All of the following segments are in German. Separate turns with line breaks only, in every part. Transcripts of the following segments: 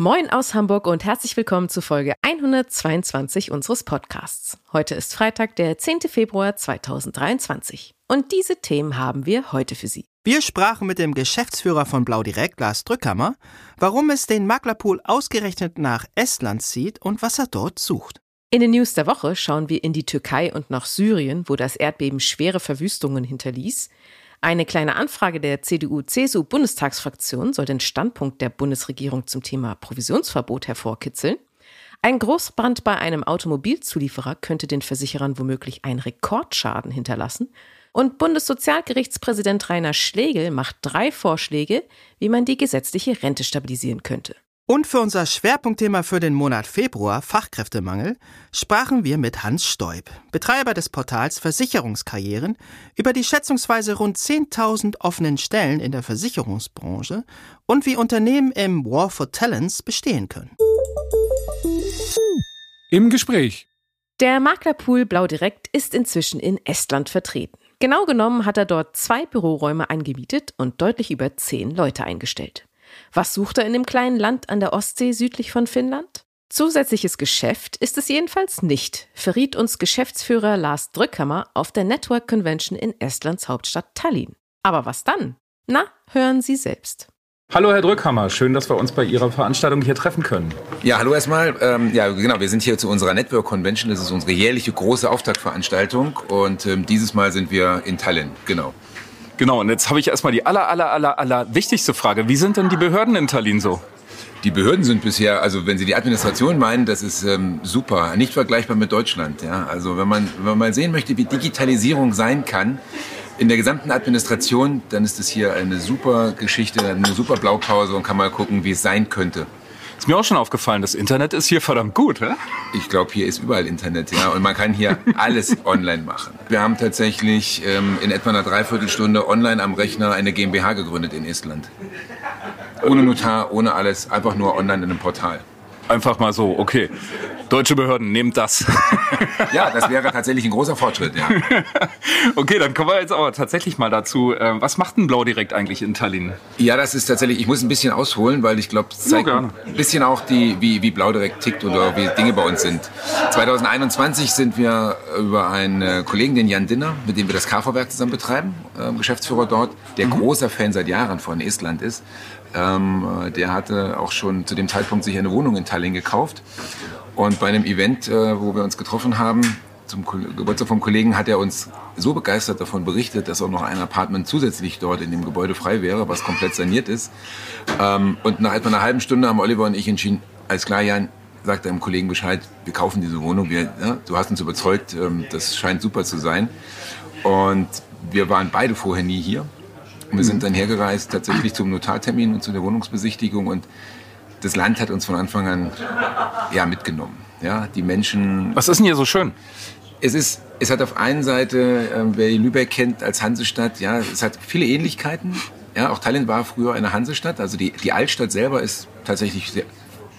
Moin aus Hamburg und herzlich willkommen zu Folge 122 unseres Podcasts. Heute ist Freitag, der 10. Februar 2023. Und diese Themen haben wir heute für Sie.
Wir sprachen mit dem Geschäftsführer von Blau Direkt, Lars Drückhammer, warum es den Maklerpool ausgerechnet nach Estland zieht und was er dort sucht.
In den News der Woche schauen wir in die Türkei und nach Syrien, wo das Erdbeben schwere Verwüstungen hinterließ. Eine kleine Anfrage der CDU-CSU-Bundestagsfraktion soll den Standpunkt der Bundesregierung zum Thema Provisionsverbot hervorkitzeln. Ein Großbrand bei einem Automobilzulieferer könnte den Versicherern womöglich einen Rekordschaden hinterlassen. Und Bundessozialgerichtspräsident Rainer Schlegel macht drei Vorschläge, wie man die gesetzliche Rente stabilisieren könnte.
Und für unser Schwerpunktthema für den Monat Februar, Fachkräftemangel, sprachen wir mit Hans Stoib, Betreiber des Portals Versicherungskarrieren, über die schätzungsweise rund 10.000 offenen Stellen in der Versicherungsbranche und wie Unternehmen im War for Talents bestehen können.
Im Gespräch.
Der Maklerpool Blau Direkt ist inzwischen in Estland vertreten. Genau genommen hat er dort zwei Büroräume eingemietet und deutlich über zehn Leute eingestellt. Was sucht er in dem kleinen Land an der Ostsee südlich von Finnland? Zusätzliches Geschäft ist es jedenfalls nicht, verriet uns Geschäftsführer Lars Drückhammer auf der Network Convention in Estlands Hauptstadt Tallinn. Aber was dann? Na, hören Sie selbst.
Hallo Herr Drückhammer, schön, dass wir uns bei Ihrer Veranstaltung hier treffen können.
Ja, hallo erstmal. Ähm, ja, genau, wir sind hier zu unserer Network Convention. Das ist unsere jährliche große Auftaktveranstaltung und ähm, dieses Mal sind wir in Tallinn, genau.
Genau, und jetzt habe ich erstmal die aller, aller, aller, aller wichtigste Frage. Wie sind denn die Behörden in Tallinn so?
Die Behörden sind bisher, also wenn Sie die Administration meinen, das ist ähm, super, nicht vergleichbar mit Deutschland. Ja? Also wenn man, wenn man mal sehen möchte, wie Digitalisierung sein kann in der gesamten Administration, dann ist es hier eine super Geschichte, eine super Blaupause und kann mal gucken, wie es sein könnte.
Ist mir auch schon aufgefallen, das Internet ist hier verdammt gut, hä?
Ich glaube, hier ist überall Internet, ja. Und man kann hier alles online machen. Wir haben tatsächlich ähm, in etwa einer Dreiviertelstunde online am Rechner eine GmbH gegründet in Estland. Ohne Notar, ohne alles, einfach nur online in einem Portal.
Einfach mal so, okay. Deutsche Behörden, nehmt das.
ja, das wäre tatsächlich ein großer Fortschritt, ja.
okay, dann kommen wir jetzt aber tatsächlich mal dazu. Ähm, was macht ein Blau direkt eigentlich in Tallinn?
Ja, das ist tatsächlich, ich muss ein bisschen ausholen, weil ich glaube, es zeigt ein bisschen auch, die, wie, wie Blau direkt tickt oder wie Dinge bei uns sind. 2021 sind wir über einen Kollegen, den Jan Dinner, mit dem wir das KV-Werk zusammen betreiben, äh, Geschäftsführer dort, der mhm. großer Fan seit Jahren von Estland ist. Ähm, der hatte auch schon zu dem Zeitpunkt sich eine Wohnung in Tallinn gekauft und bei einem Event, äh, wo wir uns getroffen haben, zum Geburtstag vom Kollegen, hat er uns so begeistert davon berichtet, dass auch noch ein Apartment zusätzlich dort in dem Gebäude frei wäre, was komplett saniert ist. Ähm, und nach etwa einer halben Stunde haben Oliver und ich entschieden, alles klar, Jan, sagt deinem Kollegen Bescheid, wir kaufen diese Wohnung, wir, ja, du hast uns überzeugt, ähm, das scheint super zu sein. Und wir waren beide vorher nie hier. Und wir sind mhm. dann hergereist tatsächlich zum Notartermin und zu der Wohnungsbesichtigung und das Land hat uns von Anfang an ja, mitgenommen. Ja, die Menschen.
Was ist denn hier so schön?
Es ist, es hat auf einen Seite, äh, wer Lübeck kennt als Hansestadt, ja, es hat viele Ähnlichkeiten. Ja, auch Tallinn war früher eine Hansestadt. Also die, die Altstadt selber ist tatsächlich sehr,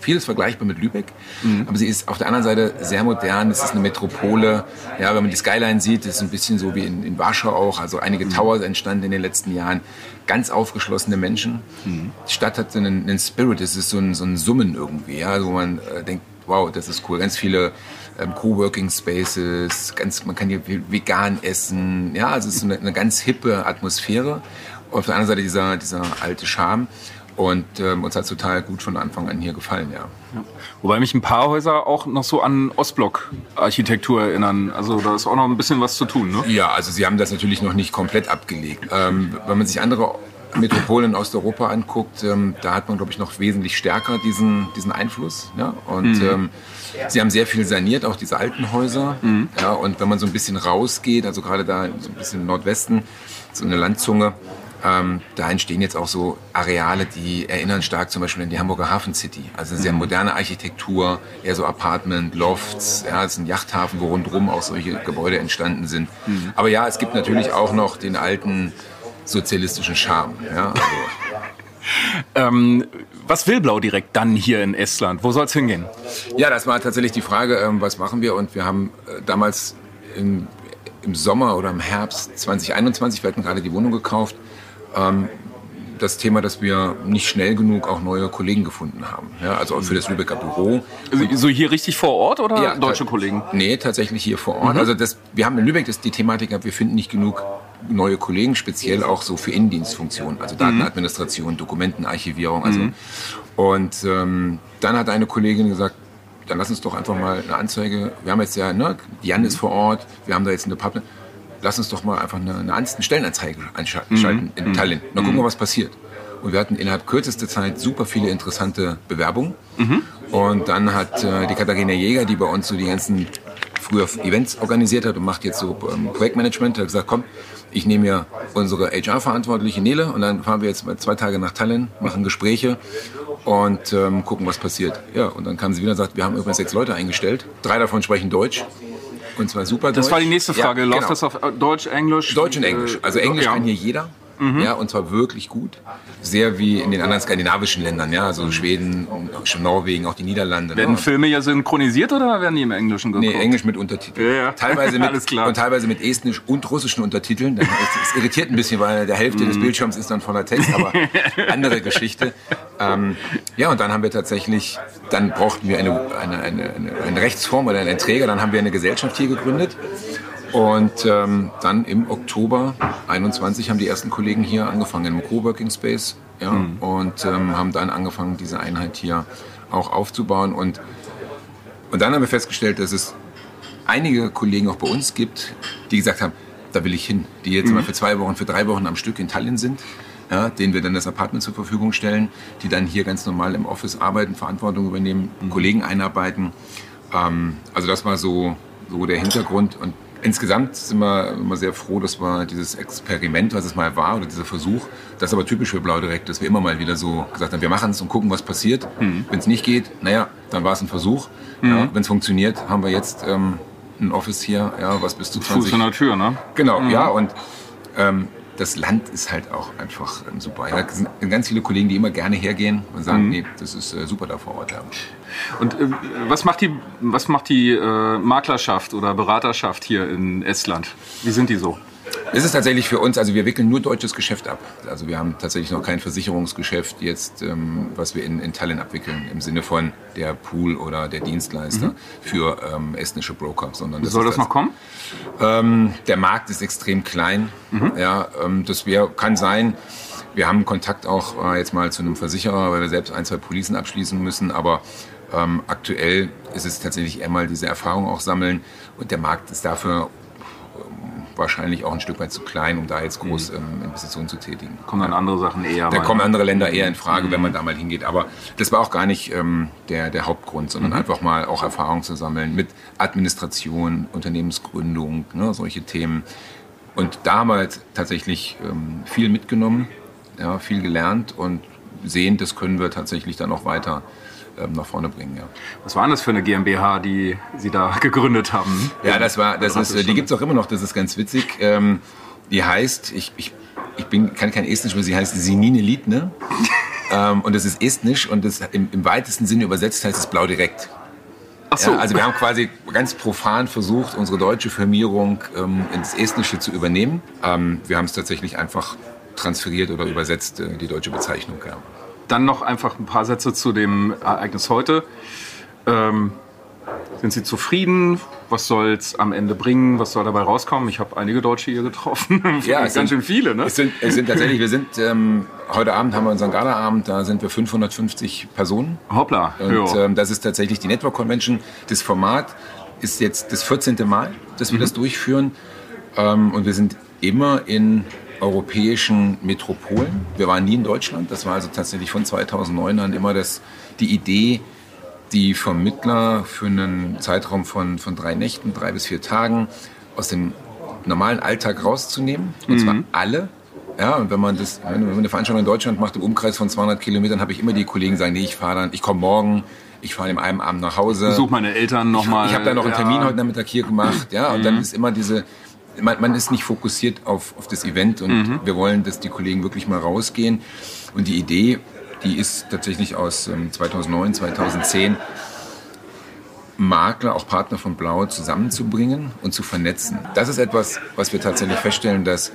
vieles vergleichbar mit Lübeck. Mhm. Aber sie ist auf der anderen Seite sehr modern. Es ist eine Metropole. Ja, wenn man die Skyline sieht, ist es ein bisschen so wie in, in Warschau auch. Also einige mhm. Towers entstanden in den letzten Jahren ganz aufgeschlossene Menschen. Mhm. Die Stadt hat so einen, einen, Spirit, es ist so ein, so ein Summen irgendwie, ja, wo man äh, denkt, wow, das ist cool. Ganz viele ähm, Coworking Spaces, ganz, man kann hier vegan essen, ja, also es ist eine, eine ganz hippe Atmosphäre. Auf der anderen Seite dieser, dieser alte Charme. Und ähm, uns hat es total gut von Anfang an hier gefallen, ja. ja.
Wobei mich ein paar Häuser auch noch so an Ostblock-Architektur erinnern. Also da ist auch noch ein bisschen was zu tun, ne?
Ja, also sie haben das natürlich noch nicht komplett abgelegt. Ähm, wenn man sich andere Metropolen in Osteuropa anguckt, ähm, da hat man, glaube ich, noch wesentlich stärker diesen, diesen Einfluss. Ja? Und mhm. ähm, sie haben sehr viel saniert, auch diese alten Häuser. Mhm. Ja? Und wenn man so ein bisschen rausgeht, also gerade da so ein bisschen im Nordwesten, so eine Landzunge, ähm, da entstehen jetzt auch so Areale, die erinnern stark zum Beispiel an die Hamburger Hafen City. Also eine sehr moderne Architektur, eher so Apartment, Lofts, ja, es ist ein Yachthafen, wo rundherum auch solche Gebäude entstanden sind. Mhm. Aber ja, es gibt natürlich auch noch den alten sozialistischen Charme. Ja, also.
ähm, was will Blau direkt dann hier in Estland? Wo soll es hingehen?
Ja, das war tatsächlich die Frage, ähm, was machen wir? Und wir haben äh, damals im, im Sommer oder im Herbst 2021, wir hatten gerade die Wohnung gekauft, ähm, das Thema, dass wir nicht schnell genug auch neue Kollegen gefunden haben. Ja, also auch für das Lübecker Büro.
So hier richtig vor Ort oder ja, deutsche Kollegen?
Nee, tatsächlich hier vor Ort. Mhm. Also das, wir haben in Lübeck das, die Thematik, wir finden nicht genug neue Kollegen, speziell auch so für Innendienstfunktionen, also Datenadministration, Dokumentenarchivierung. Also. Mhm. Und ähm, dann hat eine Kollegin gesagt, dann lass uns doch einfach mal eine Anzeige. Wir haben jetzt ja, ne, Jan ist vor Ort, wir haben da jetzt eine Partner lass uns doch mal einfach eine, eine Stellenanzeige einschalten mhm. in Tallinn. Und dann gucken wir, was passiert. Und wir hatten innerhalb kürzester Zeit super viele interessante Bewerbungen. Mhm. Und dann hat äh, die Katharina Jäger, die bei uns so die ganzen früher Events organisiert hat und macht jetzt so ähm, Projektmanagement, hat gesagt, komm, ich nehme ja unsere HR-Verantwortliche Nele und dann fahren wir jetzt mal zwei Tage nach Tallinn, machen Gespräche und ähm, gucken, was passiert. Ja, und dann kam sie wieder und sagt, wir haben übrigens sechs Leute eingestellt. Drei davon sprechen Deutsch. Und zwar super.
Das war die nächste Frage. Ja, Läuft genau. das auf Deutsch, Englisch?
Deutsch und Englisch. Also Englisch ja. kann hier jeder. Mhm. Ja, und zwar wirklich gut. Sehr wie in den anderen skandinavischen Ländern, ja, also Schweden, Norwegen, auch die Niederlande.
Werden ne? Filme ja synchronisiert oder werden die im Englischen
geguckt? Nee, Englisch mit Untertiteln. Ja, ja. Teilweise mit, Alles klar. Und teilweise mit estnisch und russischen Untertiteln. Das, irritiert ein bisschen, weil der Hälfte mhm. des Bildschirms ist dann voller Text, aber andere Geschichte. Ähm, ja, und dann haben wir tatsächlich, dann brauchten wir eine, eine, eine, eine Rechtsform oder einen Träger, dann haben wir eine Gesellschaft hier gegründet. Und ähm, dann im Oktober 21 haben die ersten Kollegen hier angefangen im Coworking Space ja, mhm. und ähm, haben dann angefangen, diese Einheit hier auch aufzubauen. Und, und dann haben wir festgestellt, dass es einige Kollegen auch bei uns gibt, die gesagt haben, da will ich hin, die jetzt mhm. mal für zwei Wochen, für drei Wochen am Stück in Tallinn sind, ja, denen wir dann das Apartment zur Verfügung stellen, die dann hier ganz normal im Office arbeiten, Verantwortung übernehmen, mhm. Kollegen einarbeiten. Ähm, also das war so, so der Hintergrund und Insgesamt sind wir immer sehr froh, dass wir dieses Experiment, was es mal war, oder dieser Versuch, das ist aber typisch für Blau Direkt, dass wir immer mal wieder so gesagt haben, wir machen es und gucken, was passiert. Mhm. Wenn es nicht geht, naja, dann war es ein Versuch. Mhm. Ja, Wenn es funktioniert, haben wir jetzt ähm, ein Office hier, ja, was bis zu 20...
Fuß in der Tür, ne?
Genau, mhm. ja, und ähm, das Land ist halt auch einfach ähm, super. Ja, es sind ganz viele Kollegen, die immer gerne hergehen und sagen, mhm. nee, das ist äh, super da vor Ort. Ja.
Und äh, was macht die, was macht die äh, Maklerschaft oder Beraterschaft hier in Estland? Wie sind die so?
Es ist tatsächlich für uns, also wir wickeln nur deutsches Geschäft ab. Also wir haben tatsächlich noch kein Versicherungsgeschäft jetzt, ähm, was wir in, in Tallinn abwickeln, im Sinne von der Pool oder der Dienstleister mhm. für ähm, estnische Broker. Sondern
das Soll das, das noch kommen?
Ähm, der Markt ist extrem klein. Mhm. Ja, ähm, das wär, kann sein. Wir haben Kontakt auch äh, jetzt mal zu einem Versicherer, weil wir selbst ein, zwei Policen abschließen müssen, aber ähm, aktuell ist es tatsächlich einmal diese Erfahrung auch sammeln und der Markt ist dafür wahrscheinlich auch ein Stück weit zu klein, um da jetzt groß mhm. ähm, Investitionen zu tätigen.
Kommen dann andere Sachen eher.
Da kommen andere Länder eher in Frage, mhm. wenn man da mal hingeht. Aber das war auch gar nicht ähm, der, der Hauptgrund, sondern mhm. einfach mal auch Erfahrung zu sammeln mit Administration, Unternehmensgründung, ne, solche Themen. Und da haben wir halt tatsächlich ähm, viel mitgenommen, ja, viel gelernt und sehen, das können wir tatsächlich dann auch weiter ähm, nach vorne bringen. Ja.
Was war das für eine GmbH, die Sie da gegründet haben?
Ja, das war, das ist, die gibt es auch immer noch, das ist ganz witzig. Ähm, die heißt, ich, ich, ich bin, kann kein Estnisch, aber sie heißt Sinine Liedne. ähm, und das ist Estnisch und das im, im weitesten Sinne übersetzt heißt es Blau direkt. Ach so. Ja, also wir haben quasi ganz profan versucht, unsere deutsche Firmierung ähm, ins Estnische zu übernehmen. Ähm, wir haben es tatsächlich einfach transferiert oder übersetzt, äh, die deutsche Bezeichnung. Ja.
Dann noch einfach ein paar Sätze zu dem Ereignis heute. Ähm, sind Sie zufrieden? Was soll es am Ende bringen? Was soll dabei rauskommen? Ich habe einige Deutsche hier getroffen.
ja, es ganz sind, schön viele. Ne? Es, sind, es sind tatsächlich, wir sind ähm, heute Abend haben wir unseren Galaabend, da sind wir 550 Personen.
Hoppla.
Und ähm, das ist tatsächlich die Network Convention. Das Format ist jetzt das 14. Mal, dass wir mhm. das durchführen. Ähm, und wir sind immer in europäischen Metropolen. Wir waren nie in Deutschland. Das war also tatsächlich von 2009 an immer das, die Idee, die Vermittler für einen Zeitraum von, von drei Nächten, drei bis vier Tagen aus dem normalen Alltag rauszunehmen. Und mhm. zwar alle Ja, und wenn man das, wenn man eine Veranstaltung in Deutschland macht im Umkreis von 200 Kilometern, habe ich immer die Kollegen sagen, nee, ich fahre dann, ich komme morgen, ich fahre in einem Abend nach Hause.
Besuch meine Eltern nochmal.
Ich, ich habe dann noch einen Termin ja. heute Nachmittag hier gemacht, ja, und mhm. dann ist immer diese, man, man, ist nicht fokussiert auf, auf das Event und mhm. wir wollen, dass die Kollegen wirklich mal rausgehen. Und die Idee, die ist tatsächlich aus ähm, 2009, 2010, Makler, auch Partner von Blau zusammenzubringen und zu vernetzen. Das ist etwas, was wir tatsächlich feststellen, dass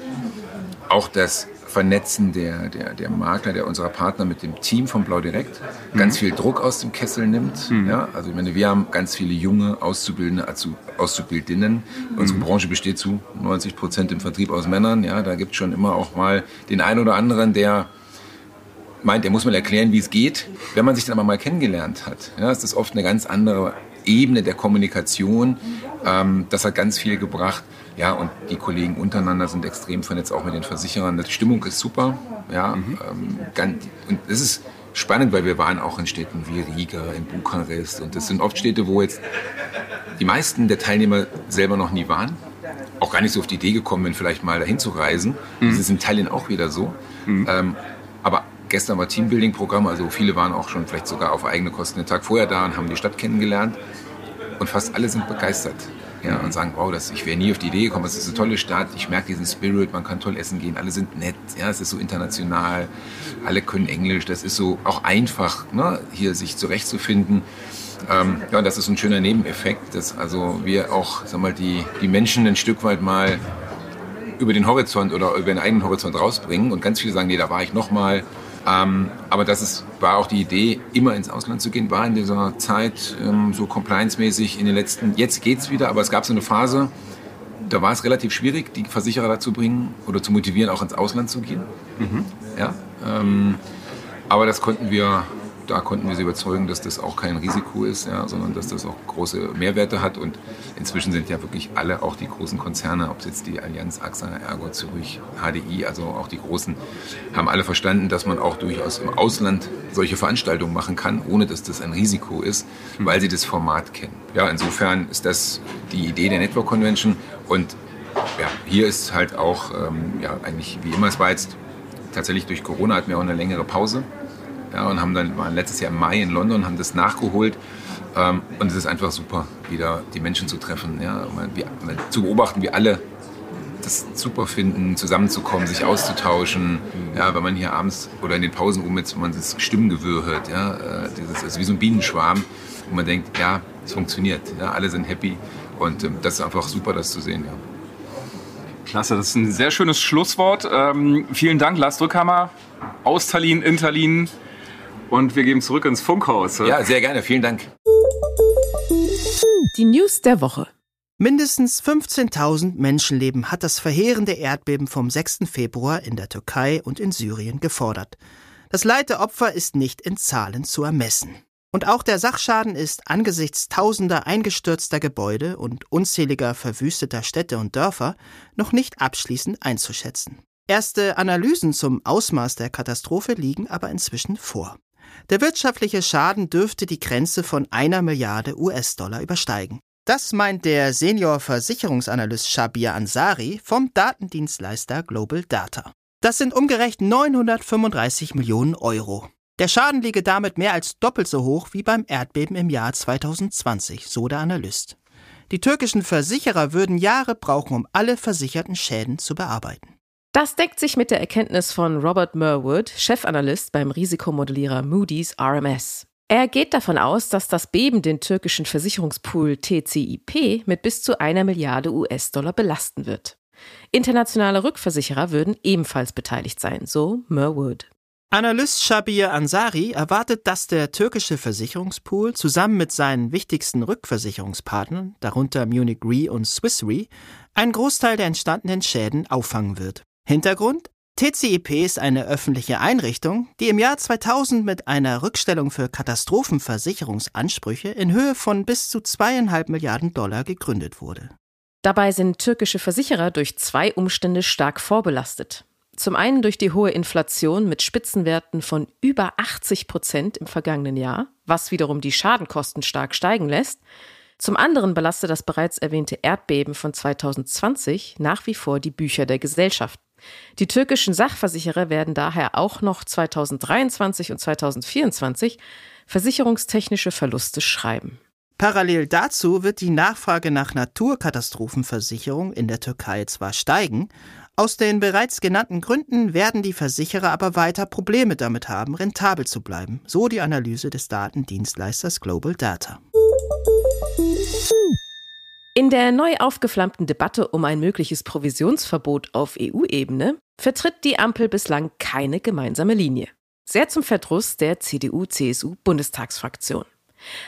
auch das Vernetzen der, der, der Makler, der unserer Partner mit dem Team von Blau Direkt mhm. ganz viel Druck aus dem Kessel nimmt. Mhm. Ja, also ich meine, wir haben ganz viele junge Auszubildende, Auszubildinnen. Mhm. Unsere Branche besteht zu 90 Prozent im Vertrieb aus Männern. Ja, da gibt es schon immer auch mal den einen oder anderen, der meint, er muss mal erklären, wie es geht. Wenn man sich dann aber mal kennengelernt hat, ja, ist das oft eine ganz andere Ebene der Kommunikation. Ähm, das hat ganz viel gebracht. Ja, und die Kollegen untereinander sind extrem vernetzt, auch mit den Versicherern. Die Stimmung ist super. Ja, mhm. ähm, ganz, und es ist spannend, weil wir waren auch in Städten wie Riga, in Bukarest. Und das sind oft Städte, wo jetzt die meisten der Teilnehmer selber noch nie waren. Auch gar nicht so auf die Idee gekommen bin, vielleicht mal dahin zu reisen. Mhm. Das ist in Tallinn auch wieder so. Mhm. Ähm, aber gestern war Teambuilding-Programm, also viele waren auch schon vielleicht sogar auf eigene Kosten den Tag vorher da und haben die Stadt kennengelernt. Und fast alle sind begeistert. Ja, und sagen, wow, das, ich wäre nie auf die Idee gekommen, es ist eine tolle Stadt, ich merke diesen Spirit, man kann toll essen gehen, alle sind nett, ja, es ist so international, alle können Englisch, das ist so auch einfach, ne, hier sich zurechtzufinden. Ähm, ja, das ist ein schöner Nebeneffekt, dass also wir auch, sag mal, die, die Menschen ein Stück weit mal über den Horizont oder über den eigenen Horizont rausbringen. Und ganz viele sagen, nee, da war ich noch mal, ähm, aber das ist, war auch die Idee, immer ins Ausland zu gehen, war in dieser Zeit ähm, so compliance-mäßig in den letzten, jetzt geht es wieder, aber es gab so eine Phase, da war es relativ schwierig, die Versicherer dazu bringen oder zu motivieren, auch ins Ausland zu gehen. Mhm. Ja, ähm, aber das konnten wir da konnten wir sie überzeugen, dass das auch kein Risiko ist, ja, sondern dass das auch große Mehrwerte hat. Und inzwischen sind ja wirklich alle, auch die großen Konzerne, ob es jetzt die Allianz, AXA, Ergo, Zürich, HDI, also auch die großen, haben alle verstanden, dass man auch durchaus im Ausland solche Veranstaltungen machen kann, ohne dass das ein Risiko ist, weil sie das Format kennen. Ja, insofern ist das die Idee der Network Convention. Und ja, hier ist halt auch, ähm, ja, eigentlich wie immer, es war jetzt tatsächlich durch Corona hatten wir auch eine längere Pause ja, und haben dann, waren letztes Jahr im Mai in London, haben das nachgeholt. Ähm, und es ist einfach super, wieder die Menschen zu treffen, ja, wie, zu beobachten, wie alle das super finden, zusammenzukommen, sich auszutauschen. Ja, wenn man hier abends oder in den Pausen um jetzt, wenn man das Stimmengewirr hört, ja, äh, dieses, ist wie so ein Bienenschwarm, wo man denkt, ja, es funktioniert, ja, alle sind happy und ähm, das ist einfach super, das zu sehen. Ja.
Klasse, das ist ein sehr schönes Schlusswort. Ähm, vielen Dank, Lars Drückhammer aus Tallinn, in Tallinn. Und wir gehen zurück ins Funkhaus.
Ja, sehr gerne. Vielen Dank.
Die News der Woche.
Mindestens 15.000 Menschenleben hat das verheerende Erdbeben vom 6. Februar in der Türkei und in Syrien gefordert. Das Leid der Opfer ist nicht in Zahlen zu ermessen. Und auch der Sachschaden ist angesichts tausender eingestürzter Gebäude und unzähliger verwüsteter Städte und Dörfer noch nicht abschließend einzuschätzen. Erste Analysen zum Ausmaß der Katastrophe liegen aber inzwischen vor. Der wirtschaftliche Schaden dürfte die Grenze von einer Milliarde US-Dollar übersteigen. Das meint der Senior-Versicherungsanalyst Shabir Ansari vom Datendienstleister Global Data. Das sind umgerechnet 935 Millionen Euro. Der Schaden liege damit mehr als doppelt so hoch wie beim Erdbeben im Jahr 2020, so der Analyst. Die türkischen Versicherer würden Jahre brauchen, um alle versicherten Schäden zu bearbeiten.
Das deckt sich mit der Erkenntnis von Robert Merwood, Chefanalyst beim Risikomodellierer Moody's RMS. Er geht davon aus, dass das Beben den türkischen Versicherungspool TCIP mit bis zu einer Milliarde US-Dollar belasten wird. Internationale Rückversicherer würden ebenfalls beteiligt sein, so Merwood.
Analyst Shabir Ansari erwartet, dass der türkische Versicherungspool zusammen mit seinen wichtigsten Rückversicherungspartnern, darunter Munich Re und Swiss Re, einen Großteil der entstandenen Schäden auffangen wird. Hintergrund? TCIP ist eine öffentliche Einrichtung, die im Jahr 2000 mit einer Rückstellung für Katastrophenversicherungsansprüche in Höhe von bis zu zweieinhalb Milliarden Dollar gegründet wurde.
Dabei sind türkische Versicherer durch zwei Umstände stark vorbelastet. Zum einen durch die hohe Inflation mit Spitzenwerten von über 80 Prozent im vergangenen Jahr, was wiederum die Schadenkosten stark steigen lässt, zum anderen belastet das bereits erwähnte Erdbeben von 2020 nach wie vor die Bücher der Gesellschaft. Die türkischen Sachversicherer werden daher auch noch 2023 und 2024 versicherungstechnische Verluste schreiben.
Parallel dazu wird die Nachfrage nach Naturkatastrophenversicherung in der Türkei zwar steigen, aus den bereits genannten Gründen werden die Versicherer aber weiter Probleme damit haben, rentabel zu bleiben, so die Analyse des Datendienstleisters Global Data.
In der neu aufgeflammten Debatte um ein mögliches Provisionsverbot auf EU-Ebene vertritt die Ampel bislang keine gemeinsame Linie. Sehr zum Verdruss der CDU-CSU-Bundestagsfraktion.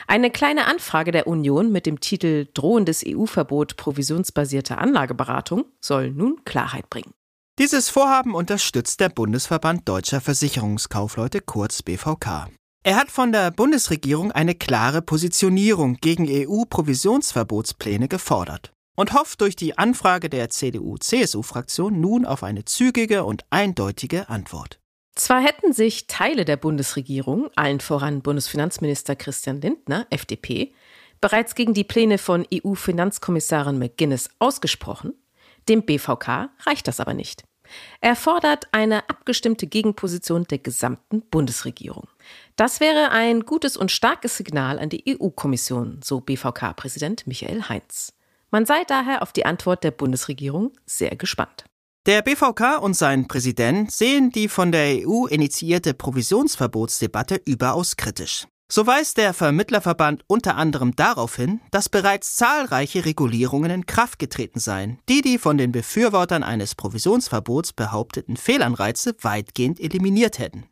Eine kleine Anfrage der Union mit dem Titel Drohendes EU-Verbot provisionsbasierter Anlageberatung soll nun Klarheit bringen.
Dieses Vorhaben unterstützt der Bundesverband Deutscher Versicherungskaufleute kurz BVK. Er hat von der Bundesregierung eine klare Positionierung gegen EU-Provisionsverbotspläne gefordert und hofft durch die Anfrage der CDU-CSU-Fraktion nun auf eine zügige und eindeutige Antwort.
Zwar hätten sich Teile der Bundesregierung, allen voran Bundesfinanzminister Christian Lindner, FDP, bereits gegen die Pläne von EU-Finanzkommissarin McGuinness ausgesprochen, dem BVK reicht das aber nicht. Er fordert eine abgestimmte Gegenposition der gesamten Bundesregierung. Das wäre ein gutes und starkes Signal an die EU-Kommission, so BVK-Präsident Michael Heinz. Man sei daher auf die Antwort der Bundesregierung sehr gespannt.
Der BVK und sein Präsident sehen die von der EU initiierte Provisionsverbotsdebatte überaus kritisch. So weist der Vermittlerverband unter anderem darauf hin, dass bereits zahlreiche Regulierungen in Kraft getreten seien, die die von den Befürwortern eines Provisionsverbots behaupteten Fehlanreize weitgehend eliminiert hätten.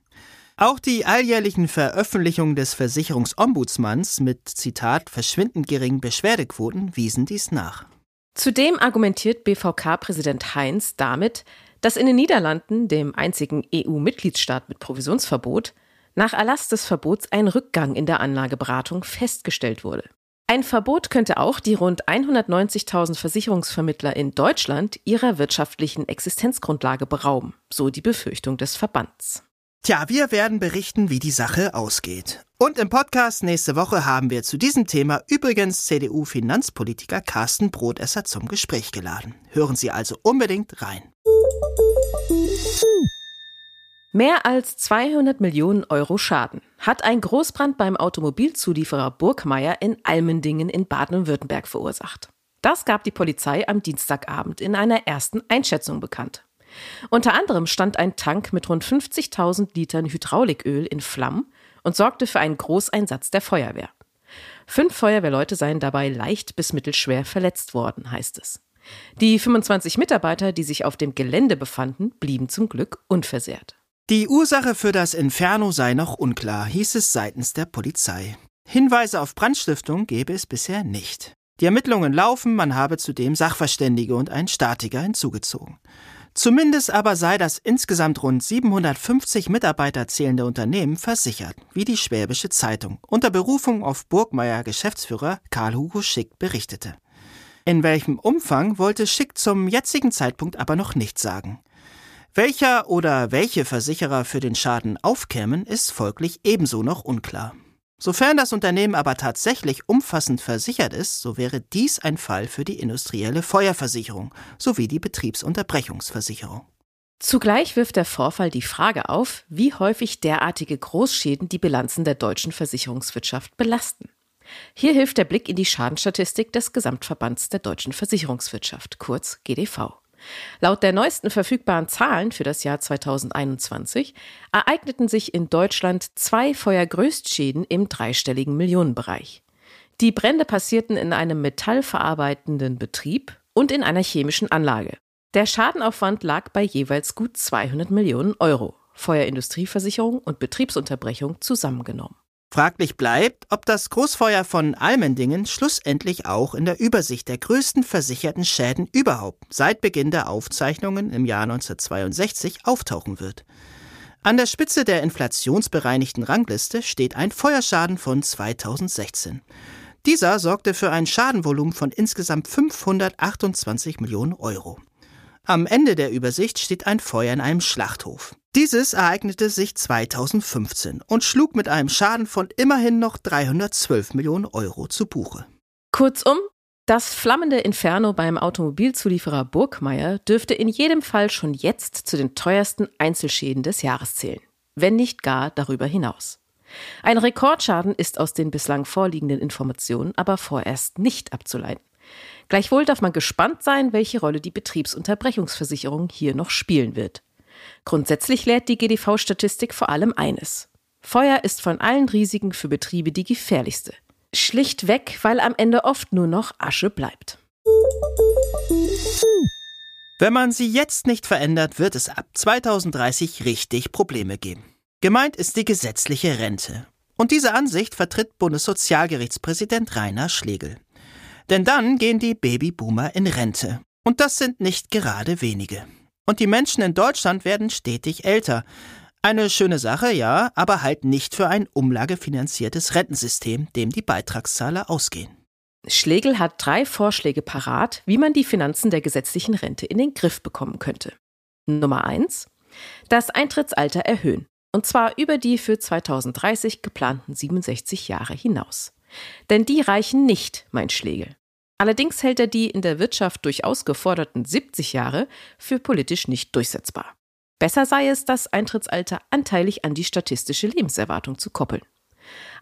Auch die alljährlichen Veröffentlichungen des Versicherungsombudsmanns mit Zitat verschwindend geringen Beschwerdequoten wiesen dies nach.
Zudem argumentiert BVK-Präsident Heinz damit, dass in den Niederlanden, dem einzigen EU-Mitgliedsstaat mit Provisionsverbot, nach Erlass des Verbots ein Rückgang in der Anlageberatung festgestellt wurde. Ein Verbot könnte auch die rund 190.000 Versicherungsvermittler in Deutschland ihrer wirtschaftlichen Existenzgrundlage berauben, so die Befürchtung des Verbands.
Tja, wir werden berichten, wie die Sache ausgeht. Und im Podcast nächste Woche haben wir zu diesem Thema übrigens CDU-Finanzpolitiker Carsten Brotesser zum Gespräch geladen. Hören Sie also unbedingt rein.
Mehr als 200 Millionen Euro Schaden hat ein Großbrand beim Automobilzulieferer Burgmeier in Almendingen in Baden-Württemberg verursacht. Das gab die Polizei am Dienstagabend in einer ersten Einschätzung bekannt. Unter anderem stand ein Tank mit rund 50.000 Litern Hydrauliköl in Flammen und sorgte für einen Großeinsatz der Feuerwehr. Fünf Feuerwehrleute seien dabei leicht bis mittelschwer verletzt worden, heißt es. Die 25 Mitarbeiter, die sich auf dem Gelände befanden, blieben zum Glück unversehrt.
Die Ursache für das Inferno sei noch unklar, hieß es seitens der Polizei. Hinweise auf Brandstiftung gebe es bisher nicht. Die Ermittlungen laufen, man habe zudem Sachverständige und einen Statiker hinzugezogen. Zumindest aber sei das insgesamt rund 750 Mitarbeiter zählende Unternehmen versichert, wie die Schwäbische Zeitung unter Berufung auf Burgmeier Geschäftsführer Karl-Hugo Schick berichtete. In welchem Umfang wollte Schick zum jetzigen Zeitpunkt aber noch nicht sagen. Welcher oder welche Versicherer für den Schaden aufkämen, ist folglich ebenso noch unklar. Sofern das Unternehmen aber tatsächlich umfassend versichert ist, so wäre dies ein Fall für die industrielle Feuerversicherung sowie die Betriebsunterbrechungsversicherung.
Zugleich wirft der Vorfall die Frage auf, wie häufig derartige Großschäden die Bilanzen der deutschen Versicherungswirtschaft belasten. Hier hilft der Blick in die Schadenstatistik des Gesamtverbands der deutschen Versicherungswirtschaft, kurz GDV. Laut der neuesten verfügbaren Zahlen für das Jahr 2021 ereigneten sich in Deutschland zwei Feuergrößtschäden im dreistelligen Millionenbereich. Die Brände passierten in einem metallverarbeitenden Betrieb und in einer chemischen Anlage. Der Schadenaufwand lag bei jeweils gut 200 Millionen Euro, Feuerindustrieversicherung und Betriebsunterbrechung zusammengenommen.
Fraglich bleibt, ob das Großfeuer von Almendingen schlussendlich auch in der Übersicht der größten versicherten Schäden überhaupt seit Beginn der Aufzeichnungen im Jahr 1962 auftauchen wird. An der Spitze der inflationsbereinigten Rangliste steht ein Feuerschaden von 2016. Dieser sorgte für ein Schadenvolumen von insgesamt 528 Millionen Euro. Am Ende der Übersicht steht ein Feuer in einem Schlachthof. Dieses ereignete sich 2015 und schlug mit einem Schaden von immerhin noch 312 Millionen Euro zu Buche.
Kurzum, Das flammende Inferno beim Automobilzulieferer Burgmeier dürfte in jedem Fall schon jetzt zu den teuersten Einzelschäden des Jahres zählen, wenn nicht gar darüber hinaus. Ein Rekordschaden ist aus den bislang vorliegenden Informationen aber vorerst nicht abzuleiten. Gleichwohl darf man gespannt sein, welche Rolle die Betriebsunterbrechungsversicherung hier noch spielen wird. Grundsätzlich lehrt die GDV-Statistik vor allem eines. Feuer ist von allen Risiken für Betriebe die gefährlichste. Schlichtweg, weil am Ende oft nur noch Asche bleibt.
Wenn man sie jetzt nicht verändert, wird es ab 2030 richtig Probleme geben. Gemeint ist die gesetzliche Rente. Und diese Ansicht vertritt Bundessozialgerichtspräsident Rainer Schlegel. Denn dann gehen die Babyboomer in Rente. Und das sind nicht gerade wenige. Und die Menschen in Deutschland werden stetig älter. Eine schöne Sache, ja, aber halt nicht für ein umlagefinanziertes Rentensystem, dem die Beitragszahler ausgehen.
Schlegel hat drei Vorschläge parat, wie man die Finanzen der gesetzlichen Rente in den Griff bekommen könnte. Nummer eins: Das Eintrittsalter erhöhen. Und zwar über die für 2030 geplanten 67 Jahre hinaus. Denn die reichen nicht, meint Schlegel. Allerdings hält er die in der Wirtschaft durchaus geforderten 70 Jahre für politisch nicht durchsetzbar. Besser sei es, das Eintrittsalter anteilig an die statistische Lebenserwartung zu koppeln.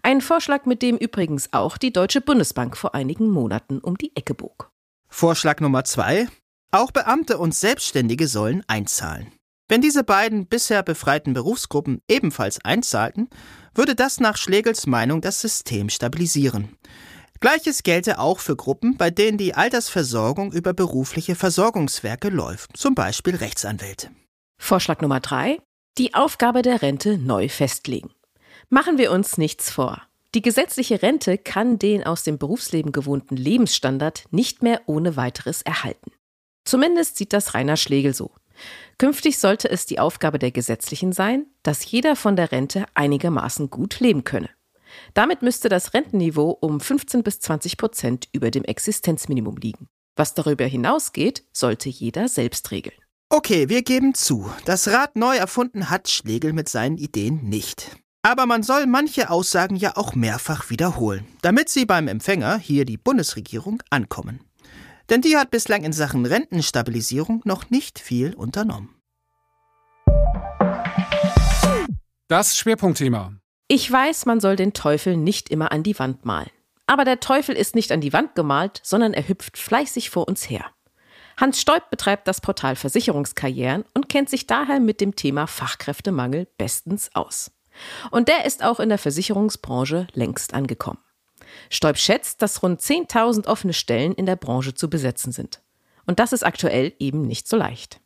Ein Vorschlag, mit dem übrigens auch die Deutsche Bundesbank vor einigen Monaten um die Ecke bog.
Vorschlag Nummer zwei. Auch Beamte und Selbstständige sollen einzahlen. Wenn diese beiden bisher befreiten Berufsgruppen ebenfalls einzahlten, würde das nach Schlegels Meinung das System stabilisieren. Gleiches gelte auch für Gruppen, bei denen die Altersversorgung über berufliche Versorgungswerke läuft, zum Beispiel Rechtsanwälte.
Vorschlag Nummer drei. Die Aufgabe der Rente neu festlegen. Machen wir uns nichts vor. Die gesetzliche Rente kann den aus dem Berufsleben gewohnten Lebensstandard nicht mehr ohne weiteres erhalten. Zumindest sieht das Rainer Schlegel so. Künftig sollte es die Aufgabe der Gesetzlichen sein, dass jeder von der Rente einigermaßen gut leben könne. Damit müsste das Rentenniveau um 15 bis 20 Prozent über dem Existenzminimum liegen. Was darüber hinausgeht, sollte jeder selbst regeln.
Okay, wir geben zu, das Rad neu erfunden hat Schlegel mit seinen Ideen nicht. Aber man soll manche Aussagen ja auch mehrfach wiederholen, damit sie beim Empfänger, hier die Bundesregierung, ankommen. Denn die hat bislang in Sachen Rentenstabilisierung noch nicht viel unternommen.
Das Schwerpunktthema.
Ich weiß, man soll den Teufel nicht immer an die Wand malen. Aber der Teufel ist nicht an die Wand gemalt, sondern er hüpft fleißig vor uns her. Hans Stoib betreibt das Portal Versicherungskarrieren und kennt sich daher mit dem Thema Fachkräftemangel bestens aus. Und der ist auch in der Versicherungsbranche längst angekommen. Stoib schätzt, dass rund 10.000 offene Stellen in der Branche zu besetzen sind. Und das ist aktuell eben nicht so leicht.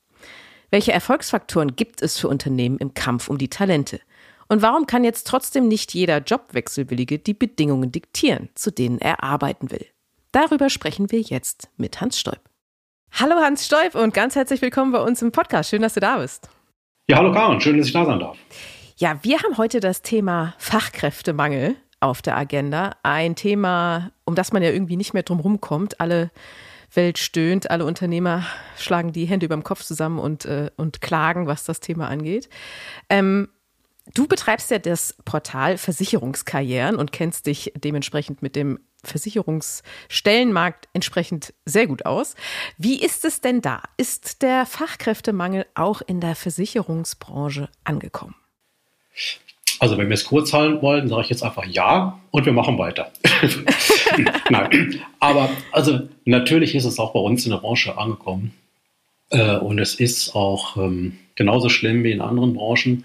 Welche Erfolgsfaktoren gibt es für Unternehmen im Kampf um die Talente? Und warum kann jetzt trotzdem nicht jeder Jobwechselwillige die Bedingungen diktieren, zu denen er arbeiten will? Darüber sprechen wir jetzt mit Hans Stoib. Hallo Hans Stolp und ganz herzlich willkommen bei uns im Podcast. Schön, dass du da bist.
Ja, hallo Karin, schön, dass ich da sein darf.
Ja, wir haben heute das Thema Fachkräftemangel auf der Agenda. Ein Thema, um das man ja irgendwie nicht mehr drum rumkommt. Alle Welt stöhnt, alle Unternehmer schlagen die Hände über dem Kopf zusammen und, äh, und klagen, was das Thema angeht. Ähm, du betreibst ja das Portal Versicherungskarrieren und kennst dich dementsprechend mit dem Versicherungsstellenmarkt entsprechend sehr gut aus. Wie ist es denn da? Ist der Fachkräftemangel auch in der Versicherungsbranche angekommen?
Also wenn wir es kurz halten wollen, sage ich jetzt einfach ja und wir machen weiter. Nein, aber also natürlich ist es auch bei uns in der Branche angekommen äh, und es ist auch ähm, genauso schlimm wie in anderen Branchen.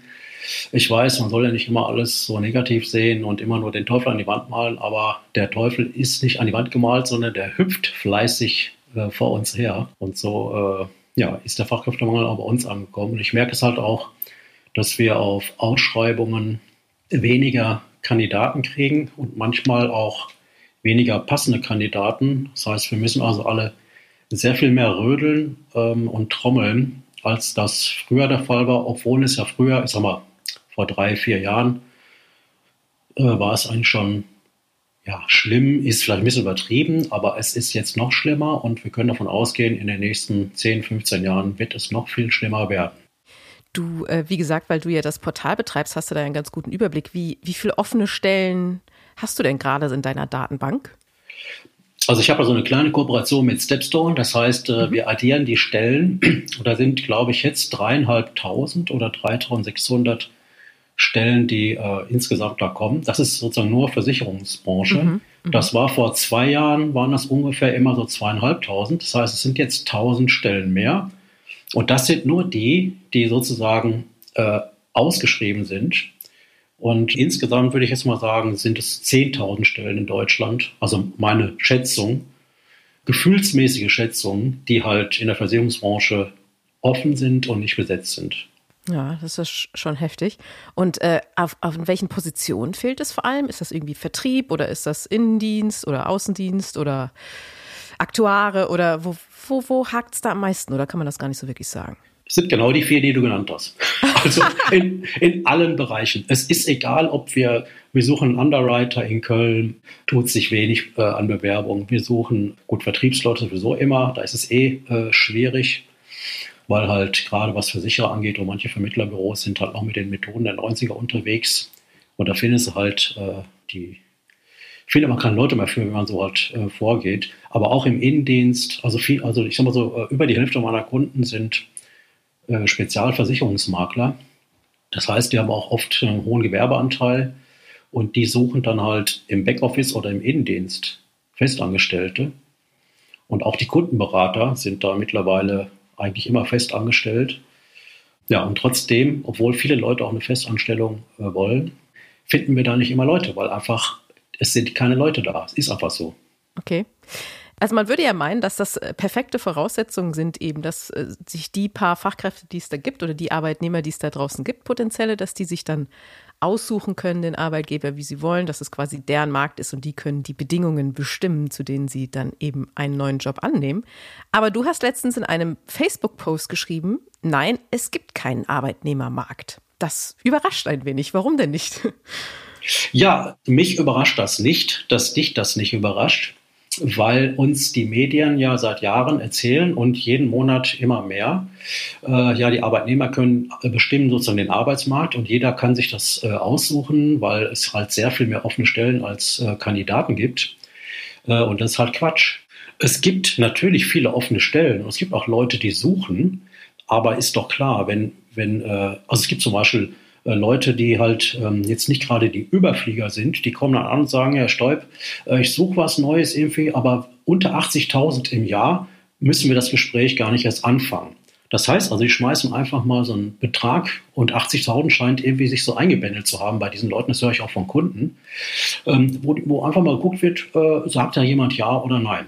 Ich weiß, man soll ja nicht immer alles so negativ sehen und immer nur den Teufel an die Wand malen, aber der Teufel ist nicht an die Wand gemalt, sondern der hüpft fleißig äh, vor uns her. Und so äh, ja, ist der Fachkräftemangel auch bei uns angekommen. Und ich merke es halt auch, dass wir auf Ausschreibungen weniger Kandidaten kriegen und manchmal auch weniger passende Kandidaten. Das heißt, wir müssen also alle sehr viel mehr rödeln ähm, und trommeln, als das früher der Fall war, obwohl es ja früher, ich sag mal, vor drei, vier Jahren äh, war es eigentlich schon ja, schlimm, ist vielleicht ein bisschen übertrieben, aber es ist jetzt noch schlimmer und wir können davon ausgehen, in den nächsten 10, 15 Jahren wird es noch viel schlimmer werden.
Du, äh, wie gesagt, weil du ja das Portal betreibst, hast du da einen ganz guten Überblick. Wie, wie viele offene Stellen hast du denn gerade in deiner Datenbank?
Also ich habe da so eine kleine Kooperation mit Stepstone. Das heißt, äh, mhm. wir addieren die Stellen. Und da sind, glaube ich, jetzt dreieinhalbtausend oder 3600 Stellen, die äh, insgesamt da kommen. Das ist sozusagen nur Versicherungsbranche. Mhm. Mhm. Das war vor zwei Jahren, waren das ungefähr immer so zweieinhalbtausend. Das heißt, es sind jetzt tausend Stellen mehr. Und das sind nur die, die sozusagen äh, ausgeschrieben sind. Und insgesamt würde ich jetzt mal sagen, sind es 10.000 Stellen in Deutschland. Also meine Schätzung, gefühlsmäßige Schätzung, die halt in der Versicherungsbranche offen sind und nicht besetzt sind.
Ja, das ist schon heftig. Und äh, auf, auf welchen Positionen fehlt es vor allem? Ist das irgendwie Vertrieb oder ist das Innendienst oder Außendienst oder Aktuare oder wo, wo, wo hakt es da am meisten oder kann man das gar nicht so wirklich sagen?
Es sind genau die vier, die du genannt hast. Also in, in allen Bereichen. Es ist egal, ob wir, wir suchen einen Underwriter in Köln, tut sich wenig äh, an Bewerbungen. Wir suchen, gut, Vertriebsleute sowieso immer, da ist es eh äh, schwierig weil halt gerade was Versicherer angeht und manche Vermittlerbüros sind halt auch mit den Methoden der 90er unterwegs. Und da findest du halt äh, die, finde man keine Leute mehr für, wenn man so halt äh, vorgeht. Aber auch im Innendienst, also viel, also ich sag mal so, äh, über die Hälfte meiner Kunden sind äh, Spezialversicherungsmakler. Das heißt, die haben auch oft einen hohen Gewerbeanteil und die suchen dann halt im Backoffice oder im Innendienst Festangestellte. Und auch die Kundenberater sind da mittlerweile eigentlich immer fest angestellt. Ja, und trotzdem, obwohl viele Leute auch eine Festanstellung äh, wollen, finden wir da nicht immer Leute, weil einfach es sind keine Leute da. Es ist einfach so.
Okay. Also man würde ja meinen, dass das äh, perfekte Voraussetzungen sind, eben, dass äh, sich die paar Fachkräfte, die es da gibt, oder die Arbeitnehmer, die es da draußen gibt, potenzielle, dass die sich dann aussuchen können, den Arbeitgeber, wie sie wollen, dass es quasi deren Markt ist und die können die Bedingungen bestimmen, zu denen sie dann eben einen neuen Job annehmen. Aber du hast letztens in einem Facebook-Post geschrieben, nein, es gibt keinen Arbeitnehmermarkt. Das überrascht ein wenig. Warum denn nicht?
Ja, mich überrascht das nicht, dass dich das nicht überrascht weil uns die Medien ja seit Jahren erzählen und jeden Monat immer mehr. Äh, ja, die Arbeitnehmer können bestimmen sozusagen den Arbeitsmarkt und jeder kann sich das äh, aussuchen, weil es halt sehr viel mehr offene Stellen als äh, Kandidaten gibt. Äh, und das ist halt Quatsch. Es gibt natürlich viele offene Stellen und es gibt auch Leute, die suchen, aber ist doch klar, wenn, wenn, äh, also es gibt zum Beispiel äh, Leute, die halt ähm, jetzt nicht gerade die Überflieger sind, die kommen dann an und sagen, Herr Stoib, äh, ich suche was Neues irgendwie, aber unter 80.000 im Jahr müssen wir das Gespräch gar nicht erst anfangen. Das heißt also, die schmeißen einfach mal so einen Betrag und 80.000 scheint irgendwie sich so eingebändelt zu haben bei diesen Leuten, das höre ich auch von Kunden, ähm, wo, wo, einfach mal geguckt wird, äh, sagt da jemand ja oder nein.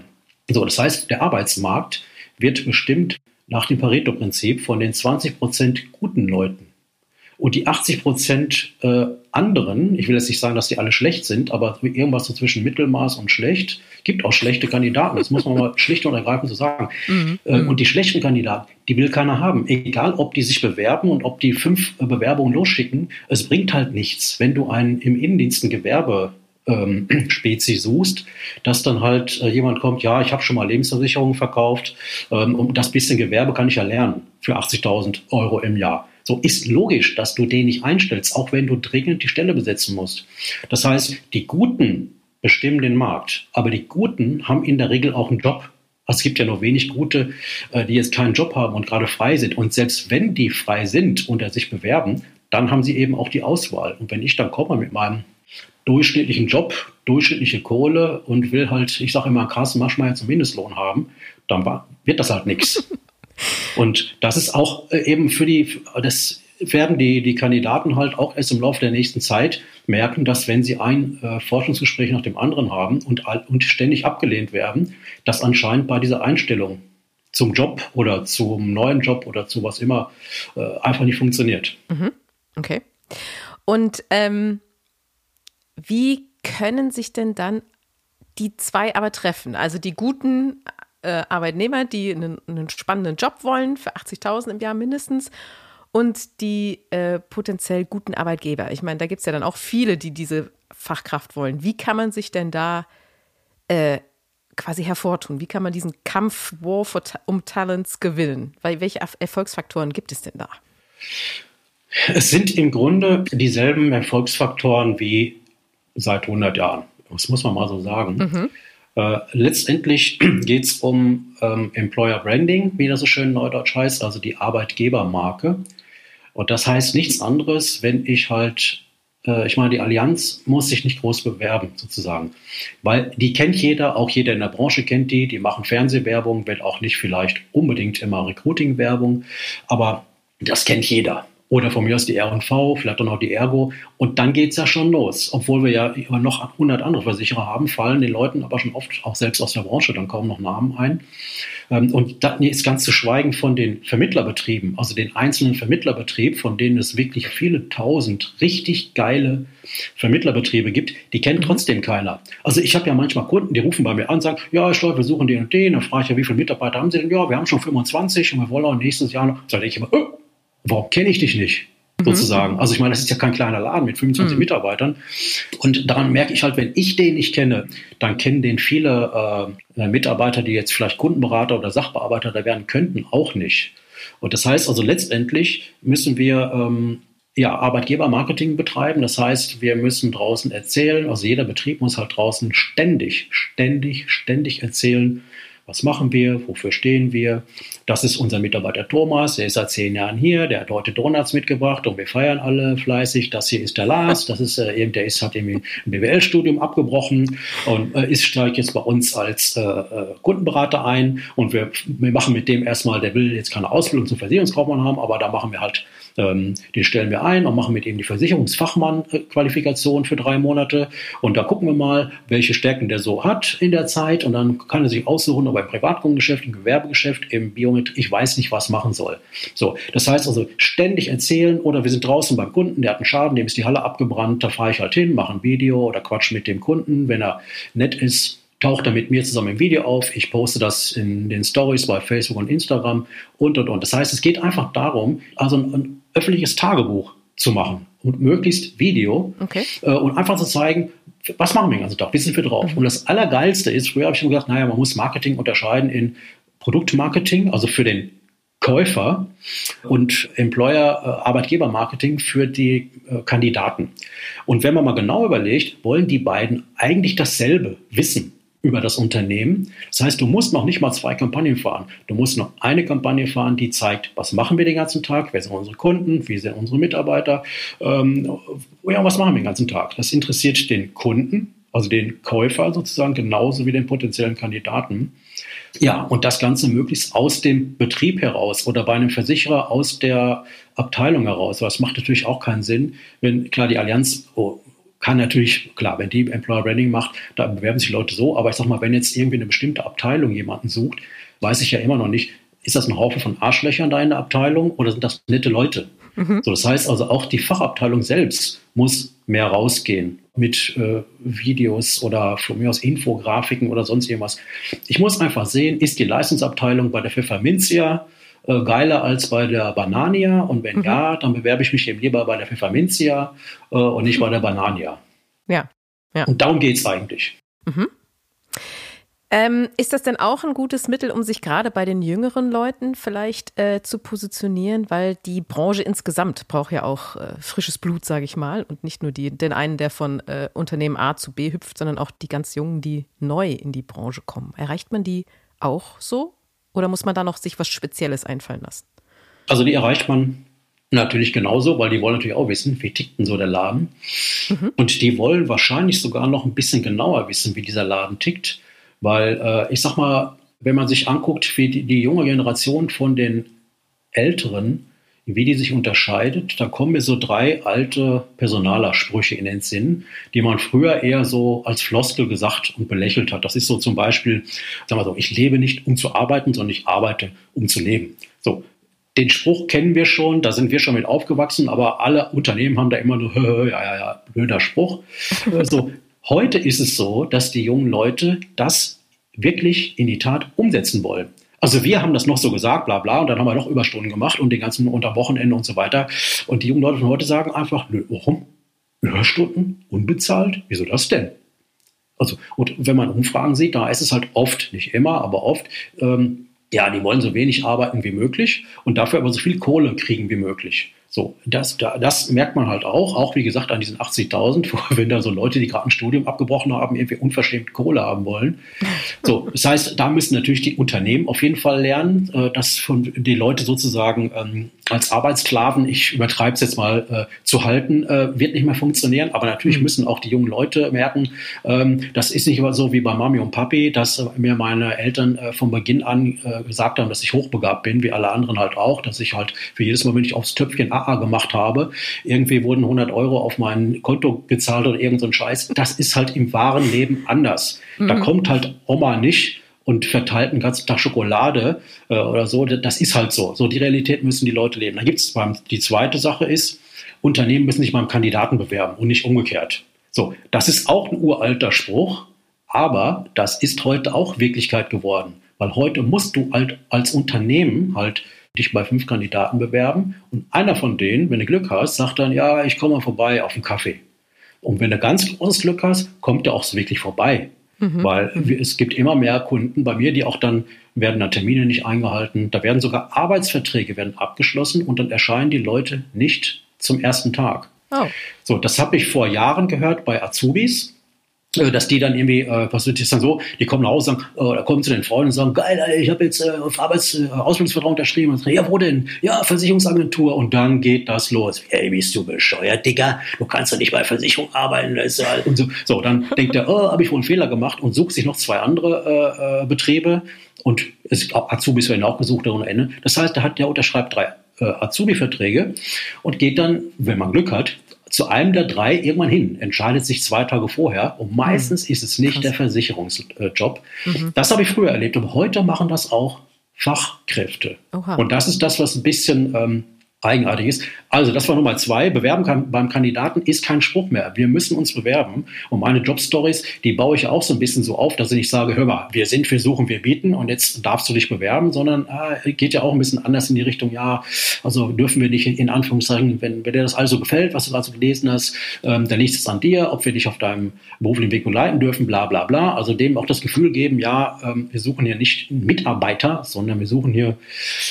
So, das heißt, der Arbeitsmarkt wird bestimmt nach dem Pareto-Prinzip von den 20 Prozent guten Leuten. Und die 80 Prozent äh, anderen, ich will jetzt nicht sagen, dass die alle schlecht sind, aber irgendwas so zwischen Mittelmaß und schlecht, gibt auch schlechte Kandidaten. Das muss man mal schlicht und ergreifend so sagen. Mhm. Äh, und die schlechten Kandidaten, die will keiner haben. Egal, ob die sich bewerben und ob die fünf äh, Bewerbungen losschicken, es bringt halt nichts, wenn du einen im Innendienst ein Gewerbe ähm, Spezi suchst, dass dann halt äh, jemand kommt, ja, ich habe schon mal Lebensversicherungen verkauft ähm, und das bisschen Gewerbe kann ich ja lernen für 80.000 Euro im Jahr. So ist logisch, dass du den nicht einstellst, auch wenn du dringend die Stelle besetzen musst. Das heißt, die Guten bestimmen den Markt, aber die Guten haben in der Regel auch einen Job. Also es gibt ja noch wenig Gute, äh, die jetzt keinen Job haben und gerade frei sind. Und selbst wenn die frei sind und sich bewerben, dann haben sie eben auch die Auswahl. Und wenn ich dann komme mit meinem durchschnittlichen Job, durchschnittliche Kohle und will halt, ich sage immer, Carsten Maschmeyer zum Mindestlohn haben, dann wird das halt nichts. Und das ist auch äh, eben für die, das werden die, die Kandidaten halt auch erst im Laufe der nächsten Zeit merken, dass wenn sie ein äh, Forschungsgespräch nach dem anderen haben und, und ständig abgelehnt werden, dass anscheinend bei dieser Einstellung zum Job oder zum neuen Job oder zu was immer äh, einfach nicht funktioniert.
Mhm. Okay. Und ähm, wie können sich denn dann die zwei aber treffen? Also die guten äh, Arbeitnehmer, die einen, einen, spannenden Job wollen, für 80.000 im Jahr mindestens, und die äh, potenziell guten Arbeitgeber. Ich meine, da gibt es ja dann auch viele, die diese Fachkraft wollen. Wie kann man sich denn da äh, quasi hervortun? Wie kann man diesen Kampf War for, um Talents gewinnen? Weil welche Erfolgsfaktoren gibt es denn da?
Es sind im Grunde dieselben Erfolgsfaktoren wie seit 100 Jahren. Das muss man mal so sagen. Mhm. Äh, letztendlich geht es um ähm, Employer Branding, wie das so schön neudeutsch heißt, also die Arbeitgebermarke. Und das heißt nichts anderes, wenn ich halt, äh, ich meine, die Allianz muss sich nicht groß bewerben, sozusagen. Weil die kennt jeder, auch jeder in der Branche kennt die, die machen Fernsehwerbung, wenn auch nicht vielleicht unbedingt immer Recruiting-Werbung, aber das kennt jeder. Oder von mir aus die R&V, vielleicht auch noch die Ergo. Und dann geht's ja schon los. Obwohl wir ja immer noch 100 andere Versicherer haben, fallen den Leuten aber schon oft, auch selbst aus der Branche, dann kaum noch Namen ein. Ähm, und dann ist ganz zu schweigen von den Vermittlerbetrieben, also den einzelnen Vermittlerbetrieb, von denen es wirklich viele tausend richtig geile Vermittlerbetriebe gibt, die kennt trotzdem keiner. Also ich habe ja manchmal Kunden, die rufen bei mir an und sagen, ja, ich glaube, wir suchen den und den. Dann frage ich ja, wie viele Mitarbeiter haben Sie denn? Ja, wir haben schon 25 und wir wollen auch nächstes Jahr noch. Sage ich immer, oh, warum kenne ich dich nicht? Mhm. Sozusagen. Also ich meine, das ist ja kein kleiner Laden mit 25 mhm. Mitarbeitern. Und daran merke ich halt, wenn ich den nicht kenne, dann kennen den viele äh, Mitarbeiter, die jetzt vielleicht Kundenberater oder Sachbearbeiter da werden könnten, auch nicht. Und das heißt also letztendlich müssen wir ähm, ja, Arbeitgebermarketing betreiben. Das heißt, wir müssen draußen erzählen, also jeder Betrieb muss halt draußen ständig, ständig, ständig erzählen, was machen wir? Wofür stehen wir? Das ist unser Mitarbeiter Thomas. Der ist seit zehn Jahren hier. Der hat heute Donuts mitgebracht und wir feiern alle fleißig. Das hier ist der Lars. Das ist, äh, der ist, hat irgendwie ein BWL-Studium abgebrochen und äh, ist steigt jetzt bei uns als äh, äh, Kundenberater ein. Und wir, wir machen mit dem erstmal, der will jetzt keine Ausbildung zum Versicherungskaufmann haben, aber da machen wir halt ähm, den stellen wir ein und machen mit ihm die Versicherungsfachmann-Qualifikation für drei Monate. Und da gucken wir mal, welche Stärken der so hat in der Zeit. Und dann kann er sich aussuchen, ob er im Privatkundengeschäft, im Gewerbegeschäft, im Biometrie, ich weiß nicht, was machen soll. So, das heißt also ständig erzählen oder wir sind draußen beim Kunden, der hat einen Schaden, dem ist die Halle abgebrannt, da fahre ich halt hin, mache ein Video oder quatsch mit dem Kunden. Wenn er nett ist, taucht er mit mir zusammen im Video auf. Ich poste das in den Stories bei Facebook und Instagram und, und, und. Das heißt, es geht einfach darum, also ein, öffentliches Tagebuch zu machen und möglichst Video okay. äh, und einfach zu zeigen, was machen wir den ganzen Tag, wie sind wir drauf. Mhm. Und das Allergeilste ist, früher habe ich immer gesagt, naja, man muss Marketing unterscheiden in Produktmarketing, also für den Käufer und Employer, äh, Arbeitgebermarketing für die äh, Kandidaten. Und wenn man mal genau überlegt, wollen die beiden eigentlich dasselbe wissen über das Unternehmen. Das heißt, du musst noch nicht mal zwei Kampagnen fahren. Du musst noch eine Kampagne fahren, die zeigt, was machen wir den ganzen Tag, wer sind unsere Kunden, wie sind unsere Mitarbeiter, ähm, ja, was machen wir den ganzen Tag. Das interessiert den Kunden, also den Käufer sozusagen, genauso wie den potenziellen Kandidaten. Ja, und das Ganze möglichst aus dem Betrieb heraus oder bei einem Versicherer aus der Abteilung heraus. Das macht natürlich auch keinen Sinn, wenn klar die Allianz oh, kann natürlich, klar, wenn die Employer Branding macht, da bewerben sich Leute so, aber ich sag mal, wenn jetzt irgendwie eine bestimmte Abteilung jemanden sucht, weiß ich ja immer noch nicht, ist das ein Haufen von Arschlöchern da in der Abteilung oder sind das nette Leute? Mhm. So, das heißt also, auch die Fachabteilung selbst muss mehr rausgehen mit äh, Videos oder von mir aus Infografiken oder sonst irgendwas. Ich muss einfach sehen, ist die Leistungsabteilung bei der Pfefferminzia äh, geiler als bei der Banania? Und wenn mhm. ja, dann bewerbe ich mich eben lieber bei der Pfefferminzia äh, und nicht bei der Banania.
Ja. ja.
Und darum geht es eigentlich.
Mhm. Ähm, ist das denn auch ein gutes Mittel, um sich gerade bei den jüngeren Leuten vielleicht äh, zu positionieren? Weil die Branche insgesamt braucht ja auch äh, frisches Blut, sage ich mal. Und nicht nur die, den einen, der von äh, Unternehmen A zu B hüpft, sondern auch die ganz Jungen, die neu in die Branche kommen. Erreicht man die auch so? Oder muss man da noch sich was Spezielles einfallen lassen?
Also die erreicht man natürlich genauso, weil die wollen natürlich auch wissen, wie tickt denn so der Laden. Mhm. Und die wollen wahrscheinlich sogar noch ein bisschen genauer wissen, wie dieser Laden tickt. Weil äh, ich sag mal, wenn man sich anguckt, wie die, die junge Generation von den Älteren wie die sich unterscheidet, da kommen mir so drei alte Personalersprüche in den Sinn, die man früher eher so als Floskel gesagt und belächelt hat. Das ist so zum Beispiel, sagen wir so, ich lebe nicht, um zu arbeiten, sondern ich arbeite, um zu leben. So. Den Spruch kennen wir schon, da sind wir schon mit aufgewachsen, aber alle Unternehmen haben da immer nur, ja, ja, ja, blöder Spruch. so, heute ist es so, dass die jungen Leute das wirklich in die Tat umsetzen wollen. Also wir haben das noch so gesagt, bla bla, und dann haben wir noch Überstunden gemacht und den ganzen unter Wochenende und so weiter. Und die jungen Leute von heute sagen einfach, nö, warum? Überstunden? Unbezahlt? Wieso das denn? Also, und wenn man Umfragen sieht, da ist es halt oft, nicht immer, aber oft, ähm, ja, die wollen so wenig arbeiten wie möglich und dafür aber so viel Kohle kriegen wie möglich. So, das, das merkt man halt auch, auch wie gesagt an diesen 80.000, wenn da so Leute, die gerade ein Studium abgebrochen haben, irgendwie unverschämt Kohle haben wollen. So, das heißt, da müssen natürlich die Unternehmen auf jeden Fall lernen, äh, dass von die Leute sozusagen ähm, als Arbeitssklaven, ich übertreibe es jetzt mal, äh, zu halten, äh, wird nicht mehr funktionieren. Aber natürlich mhm. müssen auch die jungen Leute merken, ähm, das ist nicht immer so wie bei Mami und Papi, dass mir meine Eltern von Beginn an gesagt haben, dass ich hochbegabt bin, wie alle anderen halt auch, dass ich halt für jedes Mal, wenn ich aufs Töpfchen AA gemacht habe, irgendwie wurden 100 Euro auf mein Konto gezahlt oder irgend so ein Scheiß. Das ist halt im wahren Leben anders. Mhm. Da kommt halt Oma nicht und verteilt einen ganzen Tag Schokolade äh, oder so. Das ist halt so. So die Realität müssen die Leute leben. Dann gibt es die zweite Sache ist, Unternehmen müssen sich beim Kandidaten bewerben und nicht umgekehrt. So, das ist auch ein uralter Spruch, aber das ist heute auch Wirklichkeit geworden. Weil heute musst du halt als Unternehmen halt dich bei fünf Kandidaten bewerben und einer von denen, wenn du Glück hast, sagt dann, ja, ich komme mal vorbei auf einen Kaffee. Und wenn du ganz großes Glück hast, kommt er auch so wirklich vorbei. Mhm. Weil es gibt immer mehr Kunden bei mir, die auch dann werden dann Termine nicht eingehalten. Da werden sogar Arbeitsverträge werden abgeschlossen und dann erscheinen die Leute nicht zum ersten Tag. Oh. So, das habe ich vor Jahren gehört bei Azubis. Äh, dass die dann irgendwie, äh, was wird das dann so, die kommen nach Hause und sagen, äh, da kommen zu den Freunden und sagen, geil, Alter, ich habe jetzt äh, auf Arbeits äh, Ausbildungsvertrag unterschrieben. Und sagen, ja, wo denn? Ja, Versicherungsagentur. Und dann geht das los. Ey, bist du bescheuert, Digga? Du kannst doch nicht bei Versicherung arbeiten. Das ist halt und so. so, dann denkt er, oh, habe ich wohl einen Fehler gemacht und sucht sich noch zwei andere äh, äh, Betriebe. Und es, Azubis werden auch gesucht ohne Ende. Das heißt, der, hat, der unterschreibt drei äh, Azubi-Verträge und geht dann, wenn man Glück hat, zu einem der drei irgendwann hin, entscheidet sich zwei Tage vorher und meistens mhm. ist es nicht Krass. der Versicherungsjob. Mhm. Das habe ich früher erlebt, aber heute machen das auch Fachkräfte. Oha. Und das ist das, was ein bisschen ähm, eigenartig ist. Also, das war Nummer zwei. Bewerben kann, beim Kandidaten ist kein Spruch mehr. Wir müssen uns bewerben. Und meine Jobstories, die baue ich auch so ein bisschen so auf, dass ich nicht sage, hör mal, wir sind, wir suchen, wir bieten und jetzt darfst du dich bewerben, sondern äh, geht ja auch ein bisschen anders in die Richtung, ja, also dürfen wir nicht in, in Anführungszeichen, wenn, wenn dir das also gefällt, was du dazu gelesen hast, ähm, dann liegt es an dir, ob wir dich auf deinem beruflichen Weg begleiten dürfen, bla bla bla. Also dem auch das Gefühl geben, ja, ähm, wir suchen hier nicht Mitarbeiter, sondern wir suchen hier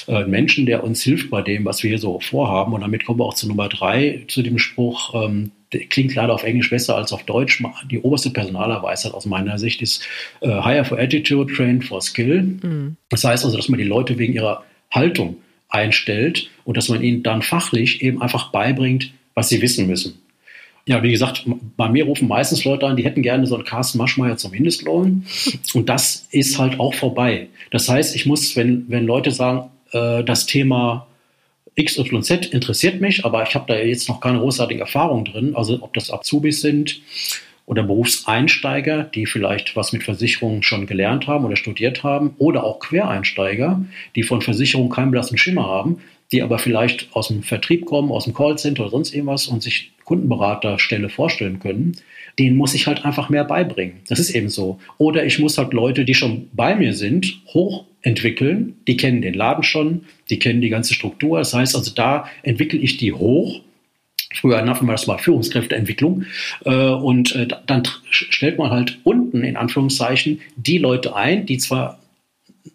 äh, Menschen, der uns hilft bei dem, was wir hier so vorhaben. Und damit kommen wir auch zu Nummer drei, zu dem Spruch, ähm, klingt leider auf Englisch besser als auf Deutsch. Die oberste Personalerweisheit aus meiner Sicht ist äh, Hire for Attitude, Train for Skill. Mhm. Das heißt also, dass man die Leute wegen ihrer Haltung einstellt und dass man ihnen dann fachlich eben einfach beibringt, was sie wissen müssen. Ja, wie gesagt, bei mir rufen meistens Leute an, die hätten gerne so einen Carsten Maschmeyer zum Mindestlohn. Und das ist halt auch vorbei. Das heißt, ich muss, wenn, wenn Leute sagen, äh, das Thema XYZ interessiert mich, aber ich habe da jetzt noch keine großartige Erfahrung drin. Also ob das Azubis sind oder Berufseinsteiger, die vielleicht was mit Versicherungen schon gelernt haben oder studiert haben, oder auch Quereinsteiger, die von Versicherungen keinen blassen Schimmer haben, die aber vielleicht aus dem Vertrieb kommen, aus dem Callcenter oder sonst irgendwas und sich Kundenberaterstelle vorstellen können, denen muss ich halt einfach mehr beibringen. Das ist eben so. Oder ich muss halt Leute, die schon bei mir sind, hochentwickeln. Die kennen den Laden schon, die kennen die ganze Struktur. Das heißt also, da entwickle ich die hoch. Früher nannten wir das mal Führungskräfteentwicklung. Äh, und äh, dann stellt man halt unten in Anführungszeichen die Leute ein, die zwar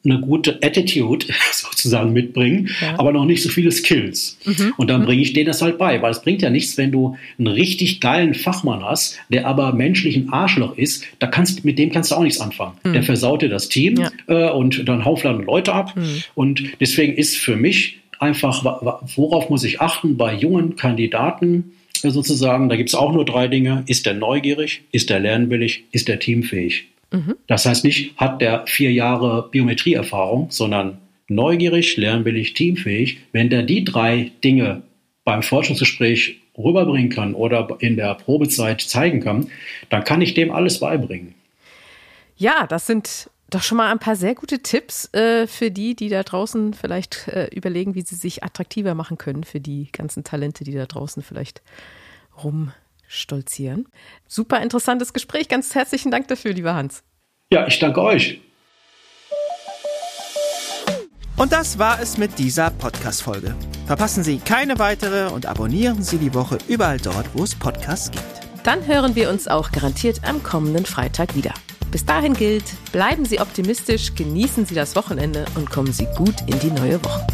eine gute Attitude sozusagen mitbringen, ja. aber noch nicht so viele Skills. Mhm. Und dann mhm. bringe ich denen das halt bei, weil es bringt ja nichts, wenn du einen richtig geilen Fachmann hast, der aber menschlich ein Arschloch ist, da kannst, mit dem kannst du auch nichts anfangen. Mhm. Der versaut dir das Team ja. äh, und dann haufladen Leute ab. Mhm. Und deswegen ist für mich einfach, worauf muss ich achten bei jungen Kandidaten, äh, sozusagen, da gibt es auch nur drei Dinge. Ist der neugierig? Ist der lernwillig? Ist der teamfähig? Mhm. Das heißt nicht, hat der vier Jahre Biometrieerfahrung, sondern neugierig, lernwillig, teamfähig. Wenn der die drei Dinge beim Forschungsgespräch rüberbringen kann oder in der Probezeit zeigen kann, dann kann ich dem alles beibringen.
Ja, das sind doch schon mal ein paar sehr gute Tipps äh, für die, die da draußen vielleicht äh, überlegen, wie sie sich attraktiver machen können für die ganzen Talente, die da draußen vielleicht rum stolzieren. Super interessantes Gespräch. Ganz herzlichen Dank dafür, lieber Hans.
Ja, ich danke euch.
Und das war es mit dieser Podcast-Folge. Verpassen Sie keine weitere und abonnieren Sie die Woche überall dort, wo es Podcasts gibt.
Dann hören wir uns auch garantiert am kommenden Freitag wieder. Bis dahin gilt, bleiben Sie optimistisch, genießen Sie das Wochenende und kommen Sie gut in die neue Woche.